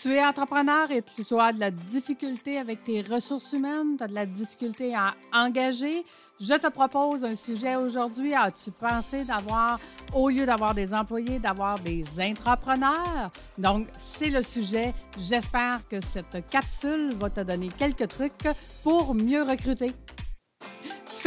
Tu es entrepreneur et tu as de la difficulté avec tes ressources humaines, tu as de la difficulté à engager. Je te propose un sujet aujourd'hui. As-tu pensé d'avoir, au lieu d'avoir des employés, d'avoir des entrepreneurs? Donc, c'est le sujet. J'espère que cette capsule va te donner quelques trucs pour mieux recruter.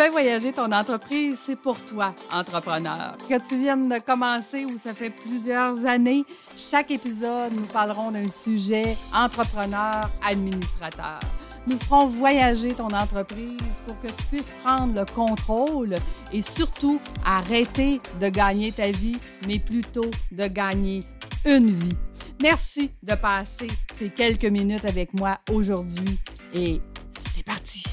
Voyager ton entreprise, c'est pour toi, entrepreneur. Que tu viennes de commencer ou ça fait plusieurs années, chaque épisode, nous parlerons d'un sujet entrepreneur, administrateur. Nous ferons voyager ton entreprise pour que tu puisses prendre le contrôle et surtout arrêter de gagner ta vie, mais plutôt de gagner une vie. Merci de passer ces quelques minutes avec moi aujourd'hui et c'est parti.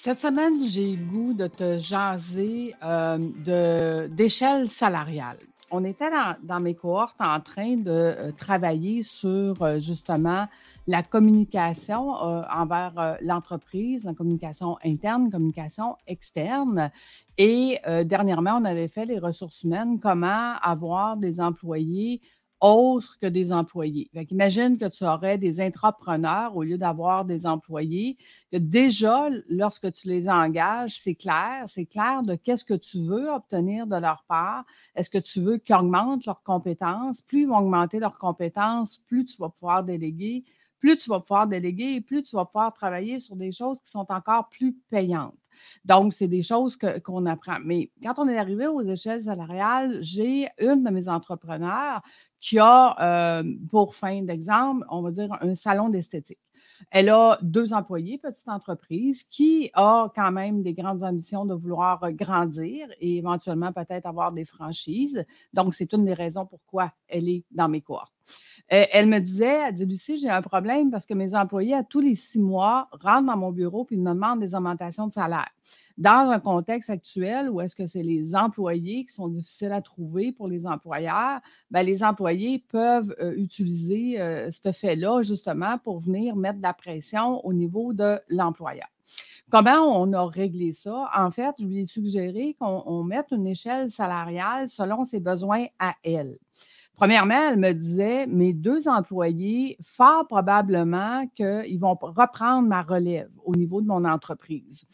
Cette semaine, j'ai goût de te jaser euh, d'échelle salariale. On était dans, mes cohortes en train de euh, travailler sur euh, justement la communication envers l'entreprise, la communication interne, communication externe. Et dernièrement, on avait fait les ressources humaines, comment avoir des employés autres que des employés. imagine que tu aurais des entrepreneurs au lieu d'avoir des employés, que déjà, lorsque tu les engages, c'est clair, c'est clair de qu'est-ce que tu veux obtenir de leur part. Est-ce que tu veux qu'ils augmentent leurs compétences? Plus ils vont augmenter leurs compétences, plus tu vas pouvoir déléguer, plus tu vas pouvoir déléguer plus tu vas pouvoir travailler sur des choses qui sont encore plus payantes. Donc, c'est des choses qu'on apprend. Mais quand on est arrivé aux échelles salariales, j'ai une de mes entrepreneurs qui a, euh, pour fin d'exemple, on va dire un salon d'esthétique. Elle a deux employés, petite entreprise, qui a quand même des grandes ambitions de vouloir grandir et éventuellement peut-être avoir des franchises. Donc, c'est une des raisons pourquoi elle est dans mes cohortes. Euh, elle me disait, elle dit, Lucie, j'ai un problème parce que mes employés, à tous les six mois, rentrent dans mon bureau et me demandent des augmentations de salaire dans un contexte actuel où est-ce que c'est les employés qui sont difficiles à trouver pour les employeurs, bien, les employés peuvent euh, utiliser euh, ce fait-là justement pour venir mettre de la pression au niveau de l'employeur. Comment on a réglé ça? En fait, je lui ai suggéré qu'on mette une échelle salariale selon ses besoins à elle. Premièrement, elle me disait, mes deux employés, fort probablement qu'ils vont reprendre ma relève au niveau de mon entreprise.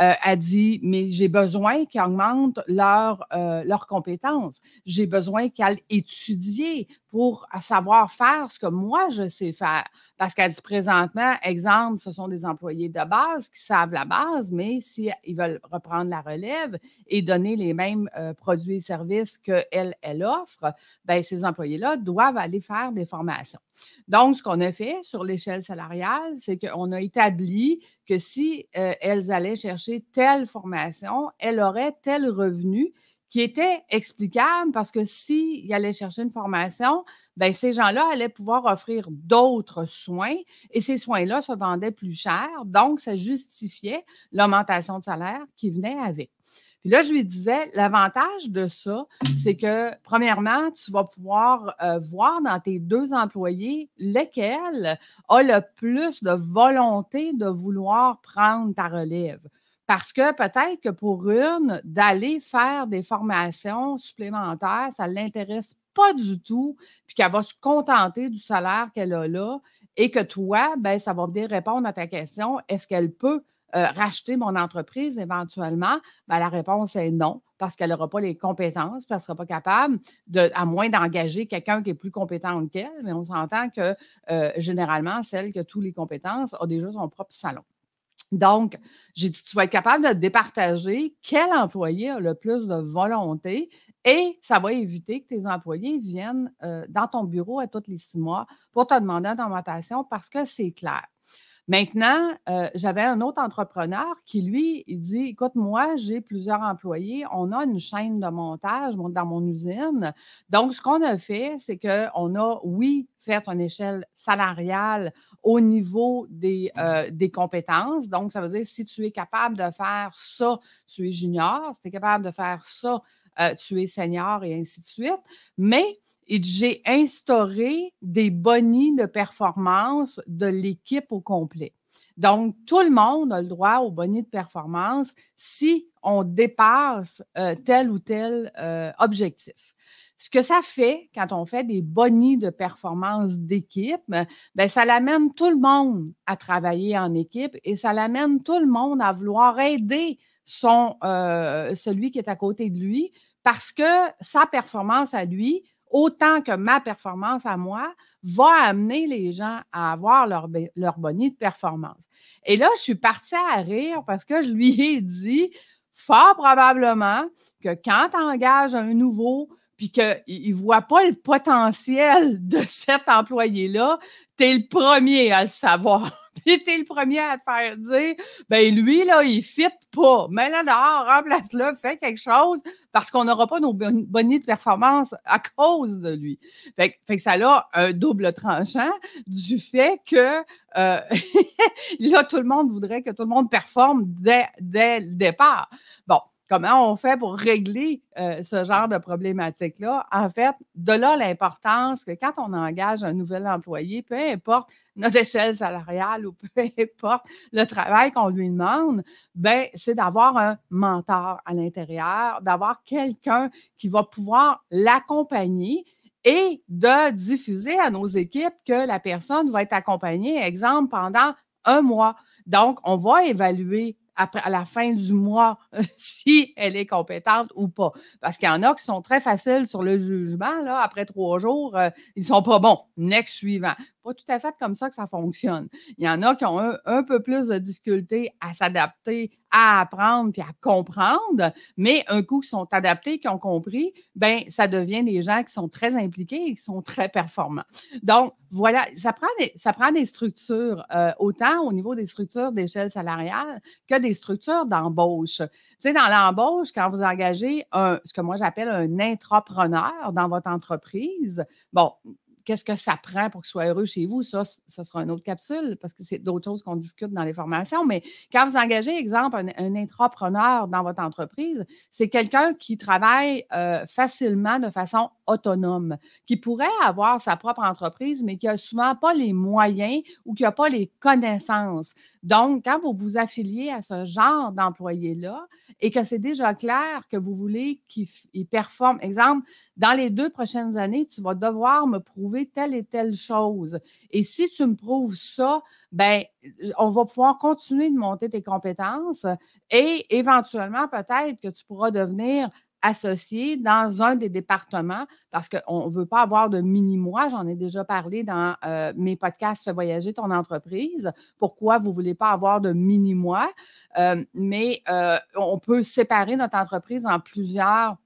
Euh, a dit, mais j'ai besoin qu'ils augmentent leurs euh, compétences. J'ai besoin qu'elles étudient pour savoir faire ce que moi, je sais faire. Parce qu'elle dit présentement, exemple, ce sont des employés de base qui savent la base, mais s'ils veulent reprendre la relève et donner les mêmes euh, produits et services qu'elle, elle offre, bien, ces employés-là doivent aller faire des formations. Donc, ce qu'on a fait sur l'échelle salariale, c'est qu'on a établi que si euh, elles allaient chercher telle formation, elles auraient tel revenu qui était explicable parce que s'ils allaient chercher une formation, bien, ces gens-là allaient pouvoir offrir d'autres soins et ces soins-là se vendaient plus cher. Donc, ça justifiait l'augmentation de salaire qui venait avec. Puis là, je lui disais, l'avantage de ça, c'est que, premièrement, tu vas pouvoir euh, voir dans tes deux employés lesquels a le plus de volonté de vouloir prendre ta relève. Parce que peut-être que pour une, d'aller faire des formations supplémentaires, ça ne l'intéresse pas du tout, puis qu'elle va se contenter du salaire qu'elle a là, et que toi, ben, ça va venir répondre à ta question, est-ce qu'elle peut euh, racheter mon entreprise éventuellement? Ben, la réponse est non, parce qu'elle n'aura pas les compétences, parce qu'elle ne sera pas capable, à moins d'engager quelqu'un qui est plus compétent qu'elle, mais on s'entend que euh, généralement, celle qui a toutes les compétences a déjà son propre salon. Donc, j'ai dit, tu vas être capable de départager quel employé a le plus de volonté et ça va éviter que tes employés viennent euh, dans ton bureau à tous les six mois pour te demander une augmentation parce que c'est clair. Maintenant, euh, j'avais un autre entrepreneur qui, lui, il dit Écoute, moi, j'ai plusieurs employés, on a une chaîne de montage dans mon usine. Donc, ce qu'on a fait, c'est qu'on a, oui, fait une échelle salariale au niveau des, euh, des compétences. Donc, ça veut dire si tu es capable de faire ça, tu es junior. Si tu es capable de faire ça, euh, tu es senior et ainsi de suite. Mais et j'ai instauré des bonnies de performance de l'équipe au complet. Donc, tout le monde a le droit aux bonnies de performance si on dépasse euh, tel ou tel euh, objectif. ce que ça fait quand on fait des bonnies de performance d'équipe, ben, ça l'amène tout le monde à travailler en équipe et ça l'amène tout le monde à vouloir aider son, euh, celui qui est à côté de lui parce que sa performance à lui, autant que ma performance à moi, va amener les gens à avoir leur, leur bonnie de performance. Et là, je suis partie à rire parce que je lui ai dit fort probablement que quand tu engages un nouveau, puis qu'il ne voit pas le potentiel de cet employé-là, tu es le premier à le savoir. puis tu es le premier à te faire dire, ben lui, là, il ne fit pas. Mais là, dehors, remplace-le, fais quelque chose parce qu'on n'aura pas nos bonnies de performance à cause de lui. Fait, que ça a un double tranchant du fait que euh, là, tout le monde voudrait que tout le monde performe dès, dès le départ. Bon, Comment on fait pour régler euh, ce genre de problématique-là? En fait, de là l'importance que quand on engage un nouvel employé, peu importe notre échelle salariale ou peu importe le travail qu'on lui demande, ben, c'est d'avoir un mentor à l'intérieur, d'avoir quelqu'un qui va pouvoir l'accompagner et de diffuser à nos équipes que la personne va être accompagnée, exemple, pendant un mois. Donc, on va évaluer à la fin du mois si elle est compétente ou pas. Parce qu'il y en a qui sont très faciles sur le jugement. Après trois jours, euh, ils ne sont pas bons. Next suivant pas tout à fait comme ça que ça fonctionne. Il y en a qui ont un, peu plus de difficultés à s'adapter, à apprendre puis à comprendre, mais un coup qui sont adaptés, qui ont compris, ben ça devient des gens qui sont très impliqués et qui sont très performants. Donc, voilà, ça prend des, structures, euh, autant au niveau des structures d'échelle salariale que des structures d'embauche. Tu sais, dans l'embauche, quand vous engagez ce que moi j'appelle un intrapreneur dans votre entreprise, bon, qu'est-ce que ça prend pour qu'il soit heureux chez vous? Ça, ça sera une autre capsule parce que c'est d'autres choses qu'on discute dans les formations. Mais quand vous engagez, exemple, un, intrapreneur dans votre entreprise, c'est quelqu'un qui travaille euh, facilement de façon autonome, qui pourrait avoir sa propre entreprise, mais qui n'a souvent pas les moyens ou qui n'a pas les connaissances. Donc, quand vous vous affiliez à ce genre d'employé-là et que c'est déjà clair que vous voulez qu'il performe, exemple, dans les deux prochaines années, tu vas devoir me prouver telle et telle chose. Et si tu me prouves ça, ben, on va pouvoir continuer de monter tes compétences et éventuellement, peut-être que tu pourras devenir associé dans un des départements parce qu'on ne veut pas avoir de mini-mois. J'en ai déjà parlé dans euh, mes podcasts Fais voyager ton entreprise. Pourquoi vous ne voulez pas avoir de mini-mois? Euh, mais euh, on peut séparer notre entreprise en plusieurs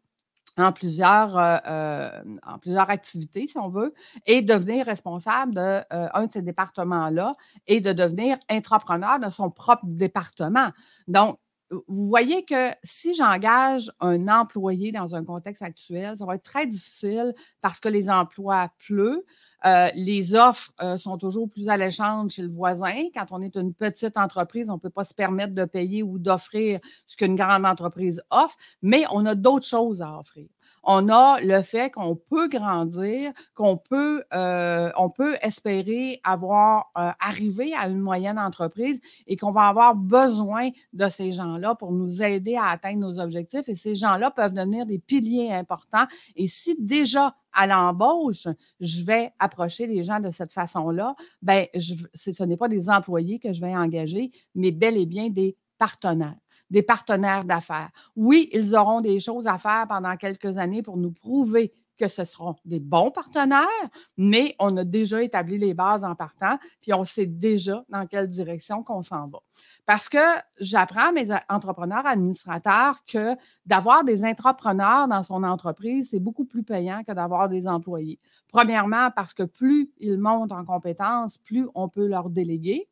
en plusieurs, en plusieurs activités, si on veut, et devenir responsable d'un de, de ces départements-là et de devenir entrepreneur de son propre département. Donc, vous voyez que si j'engage un employé dans un contexte actuel, ça va être très difficile parce que les emplois pleuvent. Euh, les offres euh, sont toujours plus alléchantes chez le voisin. Quand on est une petite entreprise, on ne peut pas se permettre de payer ou d'offrir ce qu'une grande entreprise offre, mais on a d'autres choses à offrir on a le fait qu'on peut grandir, qu'on peut, euh, on peut espérer avoir euh, arrivé à une moyenne entreprise et qu'on va avoir besoin de ces gens-là pour nous aider à atteindre nos objectifs. Et ces gens-là peuvent devenir des piliers importants. Et si déjà à l'embauche, je vais approcher les gens de cette façon-là, ben, ce n'est pas des employés que je vais engager, mais bel et bien des partenaires des partenaires d'affaires. Oui, ils auront des choses à faire pendant quelques années pour nous prouver que ce seront des bons partenaires, mais on a déjà établi les bases en partant, puis on sait déjà dans quelle direction qu'on s'en va. Parce que j'apprends à mes entrepreneurs administrateurs que d'avoir des entrepreneurs dans son entreprise, c'est beaucoup plus payant que d'avoir des employés. Premièrement, parce que plus ils montent en compétences, plus on peut leur déléguer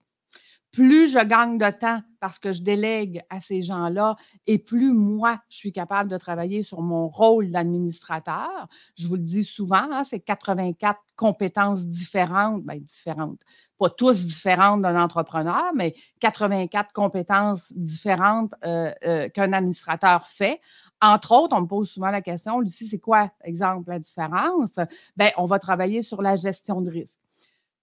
plus je gagne de temps parce que je délègue à ces gens-là et plus moi, je suis capable de travailler sur mon rôle d'administrateur. Je vous le dis souvent, hein, c'est 84 compétences différentes, bien différentes, pas tous différentes d'un entrepreneur, mais 84 compétences différentes euh, euh, qu'un administrateur fait. Entre autres, on me pose souvent la question, Lucie, c'est quoi, exemple, la différence? Bien, on va travailler sur la gestion de risque.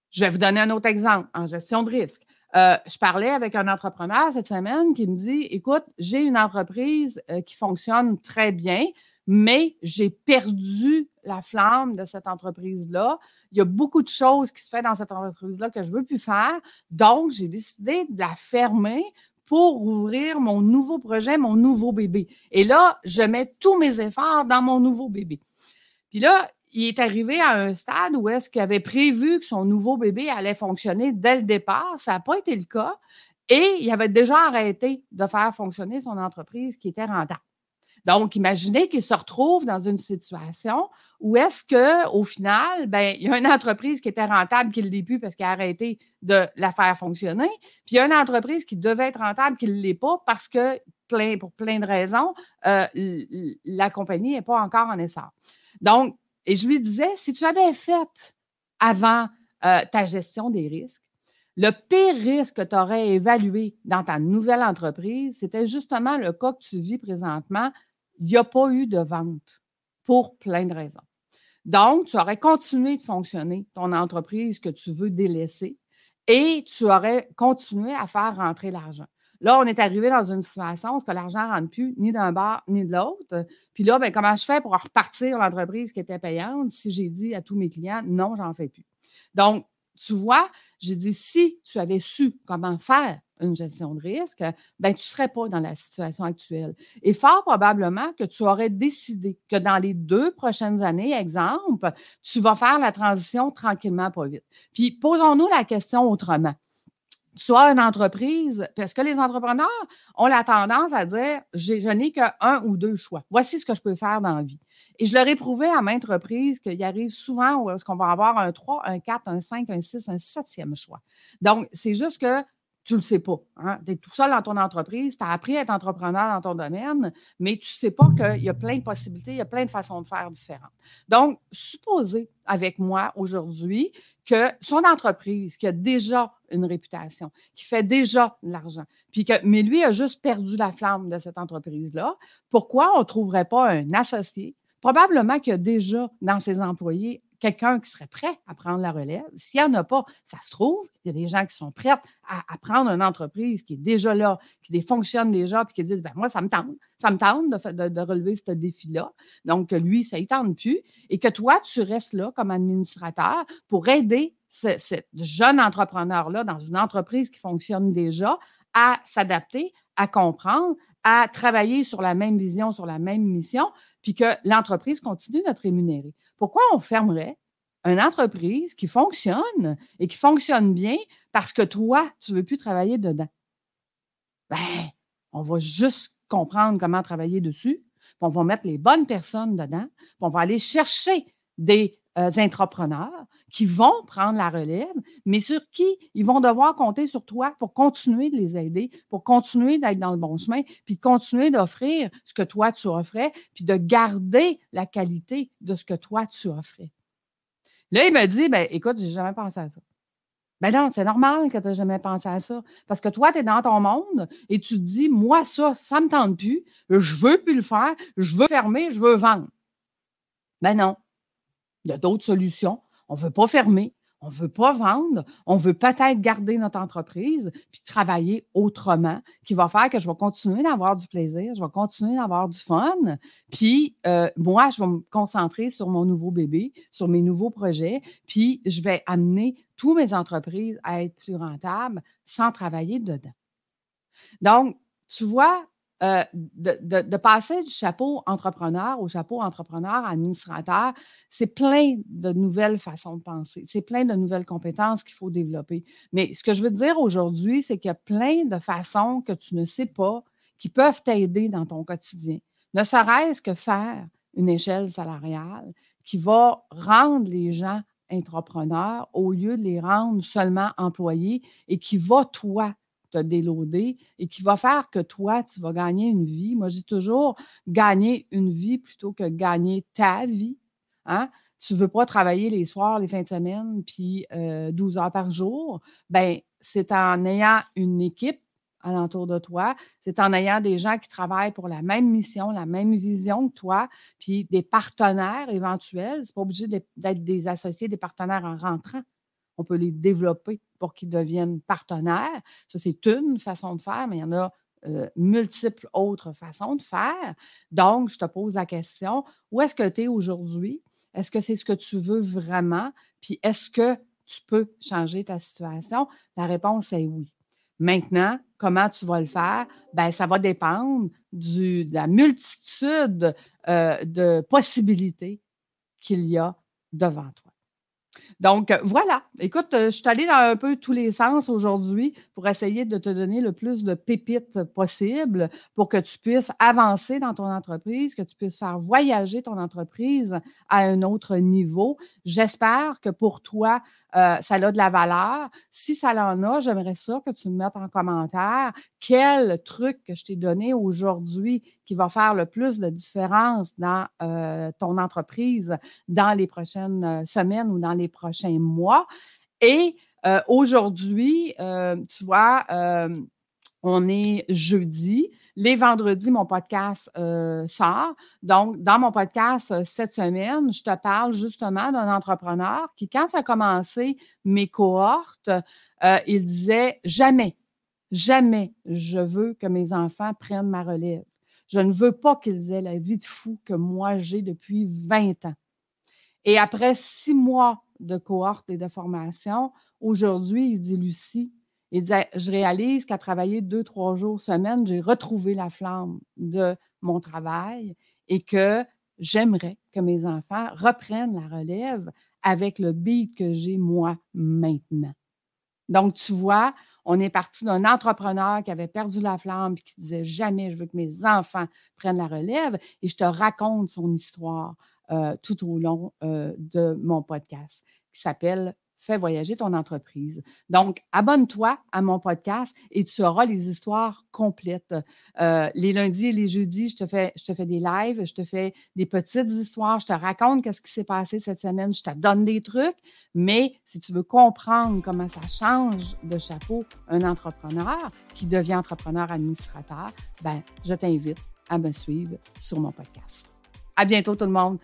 Je vais vous donner un autre exemple en gestion de risque. Euh, je parlais avec un entrepreneur cette semaine qui me dit Écoute, j'ai une entreprise euh, qui fonctionne très bien, mais j'ai perdu la flamme de cette entreprise-là. Il y a beaucoup de choses qui se font dans cette entreprise-là que je ne veux plus faire. Donc, j'ai décidé de la fermer pour ouvrir mon nouveau projet, mon nouveau bébé. Et là, je mets tous mes efforts dans mon nouveau bébé. Puis là, il est arrivé à un stade où est-ce qu'il avait prévu que son nouveau bébé allait fonctionner dès le départ. Ça n'a pas été le cas. Et il avait déjà arrêté de faire fonctionner son entreprise qui était rentable. Donc, imaginez qu'il se retrouve dans une situation où est-ce qu'au final, ben, il y a une entreprise qui était rentable qui ne l'est plus parce qu'elle a arrêté de la faire fonctionner, puis il y a une entreprise qui devait être rentable qui ne l'est pas parce que, pour plein de raisons, euh, la compagnie n'est pas encore en essor. Donc, et je lui disais, si tu avais fait avant euh, ta gestion des risques, le pire risque que tu aurais évalué dans ta nouvelle entreprise, c'était justement le cas que tu vis présentement. Il n'y a pas eu de vente pour plein de raisons. Donc, tu aurais continué de fonctionner ton entreprise que tu veux délaisser et tu aurais continué à faire rentrer l'argent. Là, on est arrivé dans une situation où l'argent ne rentre plus ni d'un bar ni de l'autre. Puis là, ben, comment je fais pour repartir l'entreprise qui était payante si j'ai dit à tous mes clients non, j'en fais plus? Donc, tu vois, j'ai dit si tu avais su comment faire une gestion de risque, ben, tu ne serais pas dans la situation actuelle. Et fort probablement que tu aurais décidé que dans les deux prochaines années, exemple, tu vas faire la transition tranquillement, pas vite. Puis posons-nous la question autrement soit une entreprise, parce que les entrepreneurs ont la tendance à dire je n'ai qu'un ou deux choix. Voici ce que je peux faire dans la vie. Et je leur ai prouvé à maintes reprises qu'il arrive souvent où est-ce qu'on va avoir un 3, un 4, un 5, un 6, un septième choix. Donc, c'est juste que tu ne le sais pas. Hein. Tu es tout seul dans ton entreprise, tu as appris à être entrepreneur dans ton domaine, mais tu ne sais pas qu'il y a plein de possibilités, il y a plein de façons de faire différentes. Donc, supposez avec moi aujourd'hui que son entreprise qui a déjà une réputation, qui fait déjà de l'argent, puis que, mais lui a juste perdu la flamme de cette entreprise-là, pourquoi on ne trouverait pas un associé? Probablement qu'il y a déjà dans ses employés quelqu'un qui serait prêt à prendre la relève. S'il n'y en a pas, ça se trouve, il y a des gens qui sont prêts à, prendre une entreprise qui est déjà là, qui fonctionne déjà, puis qui disent ben moi, ça me tente, ça me tente de, relever ce défi-là. Donc, lui, ça ne tente plus. Et que toi, tu restes là comme administrateur pour aider ce, jeune entrepreneur-là dans une entreprise qui fonctionne déjà à s'adapter, à comprendre, à travailler sur la même vision, sur la même mission, puis que l'entreprise continue de te rémunérer. Pourquoi on fermerait une entreprise qui fonctionne et qui fonctionne bien parce que toi, tu ne veux plus travailler dedans? Ben, on va juste comprendre comment travailler dessus, puis on va mettre les bonnes personnes dedans, puis on va aller chercher des euh, entrepreneurs qui vont prendre la relève, mais sur qui ils vont devoir compter sur toi pour continuer de les aider, pour continuer d'être dans le bon chemin, puis continuer d'offrir ce que toi tu offrais, puis de garder la qualité de ce que toi tu offrais. Là, il me dit, ben, écoute, j'ai jamais pensé à ça. Ben non, c'est normal que tu n'aies jamais pensé à ça. Parce que toi, tu es dans ton monde et tu te dis, moi, ça, ça ne me tente plus, je ne veux plus le faire, je veux fermer, je veux vendre. Ben non, il y a d'autres solutions. On ne veut pas fermer, on ne veut pas vendre, on veut peut-être garder notre entreprise puis travailler autrement, qui va faire que je vais continuer d'avoir du plaisir, je vais continuer d'avoir du fun. Puis euh, moi, je vais me concentrer sur mon nouveau bébé, sur mes nouveaux projets, puis je vais amener toutes mes entreprises à être plus rentables sans travailler dedans. Donc, tu vois, euh, de, passer du chapeau entrepreneur au chapeau entrepreneur administrateur, c'est plein de nouvelles façons de penser. C'est plein de nouvelles compétences qu'il faut développer. Mais ce que je veux dire aujourd'hui, c'est qu'il y a plein de façons que tu ne sais pas qui peuvent t'aider dans ton quotidien. Ne serait-ce que faire une échelle salariale qui va rendre les gens entrepreneurs au lieu de les rendre seulement employés et qui va, toi, te déloader et qui va faire que toi, tu vas gagner une vie. Moi, je dis toujours gagner une vie plutôt que gagner ta vie. Hein? Tu ne veux pas travailler les soirs, les fins de semaine, puis 12 euh, heures par jour. Ben, c'est en ayant une équipe alentour de toi, c'est en ayant des gens qui travaillent pour la même mission, la même vision que toi, puis des partenaires éventuels. Ce n'est pas obligé d'être des associés, des partenaires en rentrant on peut les développer pour qu'ils deviennent partenaires. Ça, c'est une façon de faire, mais il y en a euh, multiples autres façons de faire. Donc, je te pose la question, où est-ce que tu es aujourd'hui? Est-ce que c'est ce que tu veux vraiment? Puis est-ce que tu peux changer ta situation? La réponse est oui. Maintenant, comment tu vas le faire? Bien, ça va dépendre de la multitude euh, de possibilités qu'il y a devant toi. Donc, voilà. Écoute, je suis allée dans un peu tous les sens aujourd'hui pour essayer de te donner le plus de pépites possible pour que tu puisses avancer dans ton entreprise, que tu puisses faire voyager ton entreprise à un autre niveau. J'espère que pour toi, euh, ça a de la valeur. Si ça en a, j'aimerais ça que tu me mettes en commentaire quel truc que je t'ai donné aujourd'hui qui va faire le plus de différence dans euh, ton entreprise dans les prochaines euh, semaines ou dans les prochains mois. Et aujourd'hui, tu vois, on est jeudi. Les vendredis, mon podcast euh, sort. Donc, dans mon podcast euh, cette semaine, je te parle justement d'un entrepreneur qui, quand ça a commencé mes cohortes, euh, il disait jamais, jamais je veux que mes enfants prennent ma relève. Je ne veux pas qu'ils aient la vie de fou que moi j'ai depuis 20 ans. Et après six mois de cohorte et de formation, aujourd'hui, il dit Lucie, il disait, je réalise qu'à travailler deux, trois jours semaine, j'ai retrouvé la flamme de mon travail et que j'aimerais que mes enfants reprennent la relève avec le beat que j'ai moi maintenant. Donc, tu vois, on est parti d'un entrepreneur qui avait perdu la flamme et qui disait jamais je veux que mes enfants prennent la relève et je te raconte son histoire euh, tout au long euh, de mon podcast qui s'appelle fais voyager ton entreprise. Donc, abonne-toi à mon podcast et tu auras les histoires complètes. Euh, les lundis et les jeudis, je te, fais, des lives, je te fais des petites histoires, je te raconte qu'est-ce qui s'est passé cette semaine, je te donne des trucs, mais si tu veux comprendre comment ça change de chapeau un entrepreneur qui devient entrepreneur administrateur, ben, je t'invite à me suivre sur mon podcast. À bientôt tout le monde.